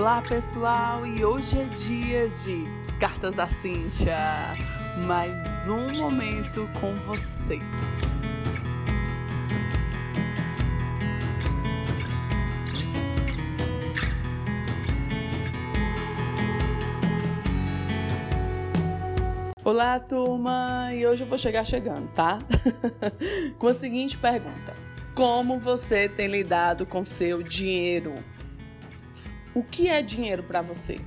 Olá pessoal, e hoje é dia de Cartas da Cíntia. Mais um momento com você. Olá, turma! E hoje eu vou chegar chegando, tá? com a seguinte pergunta: Como você tem lidado com seu dinheiro? O que é dinheiro para você?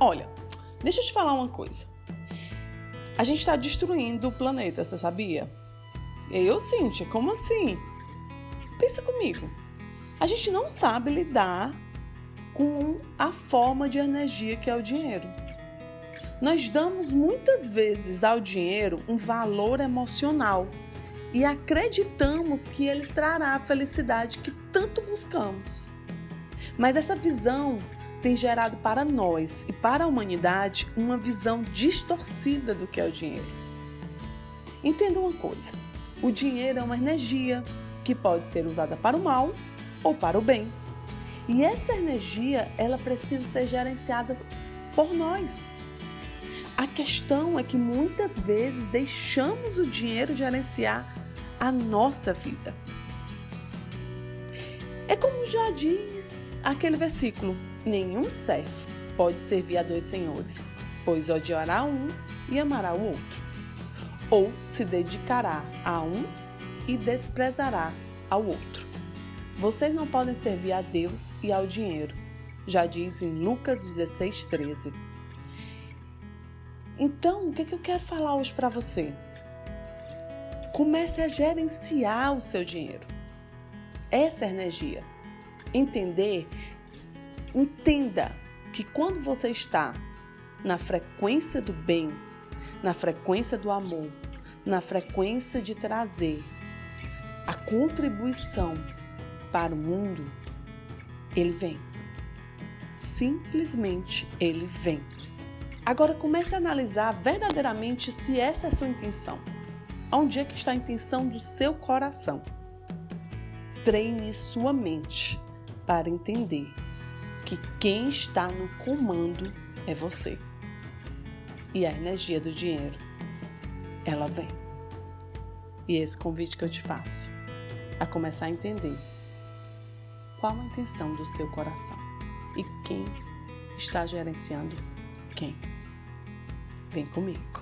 Olha, deixa eu te falar uma coisa. A gente está destruindo o planeta, você sabia? Eu, Cíntia, como assim? Pensa comigo. A gente não sabe lidar com a forma de energia que é o dinheiro. Nós damos muitas vezes ao dinheiro um valor emocional e acreditamos que ele trará a felicidade que tanto buscamos. Mas essa visão tem gerado para nós e para a humanidade uma visão distorcida do que é o dinheiro. Entenda uma coisa: o dinheiro é uma energia que pode ser usada para o mal ou para o bem. E essa energia, ela precisa ser gerenciada por nós. A questão é que muitas vezes deixamos o dinheiro gerenciar a nossa vida. É como já diz aquele versículo: nenhum servo pode servir a dois senhores, pois odiará um e amará o outro, ou se dedicará a um e desprezará ao outro. Vocês não podem servir a Deus e ao dinheiro, já diz em Lucas 16, 13. Então, o que, eu quero falar hoje para você? Comece a gerenciar o seu dinheiro. Essa é energia entender, entenda que quando você está na frequência do bem, na frequência do amor, na frequência de trazer a contribuição para o mundo, ele vem. Simplesmente ele vem. Agora comece a analisar verdadeiramente se essa é a sua intenção. Onde é que está a intenção do seu coração? Treine sua mente para entender que quem está no comando é você. E a energia do dinheiro, ela vem. E esse convite que eu te faço, a começar a entender qual a intenção do seu coração e quem está gerenciando quem. Vem comigo.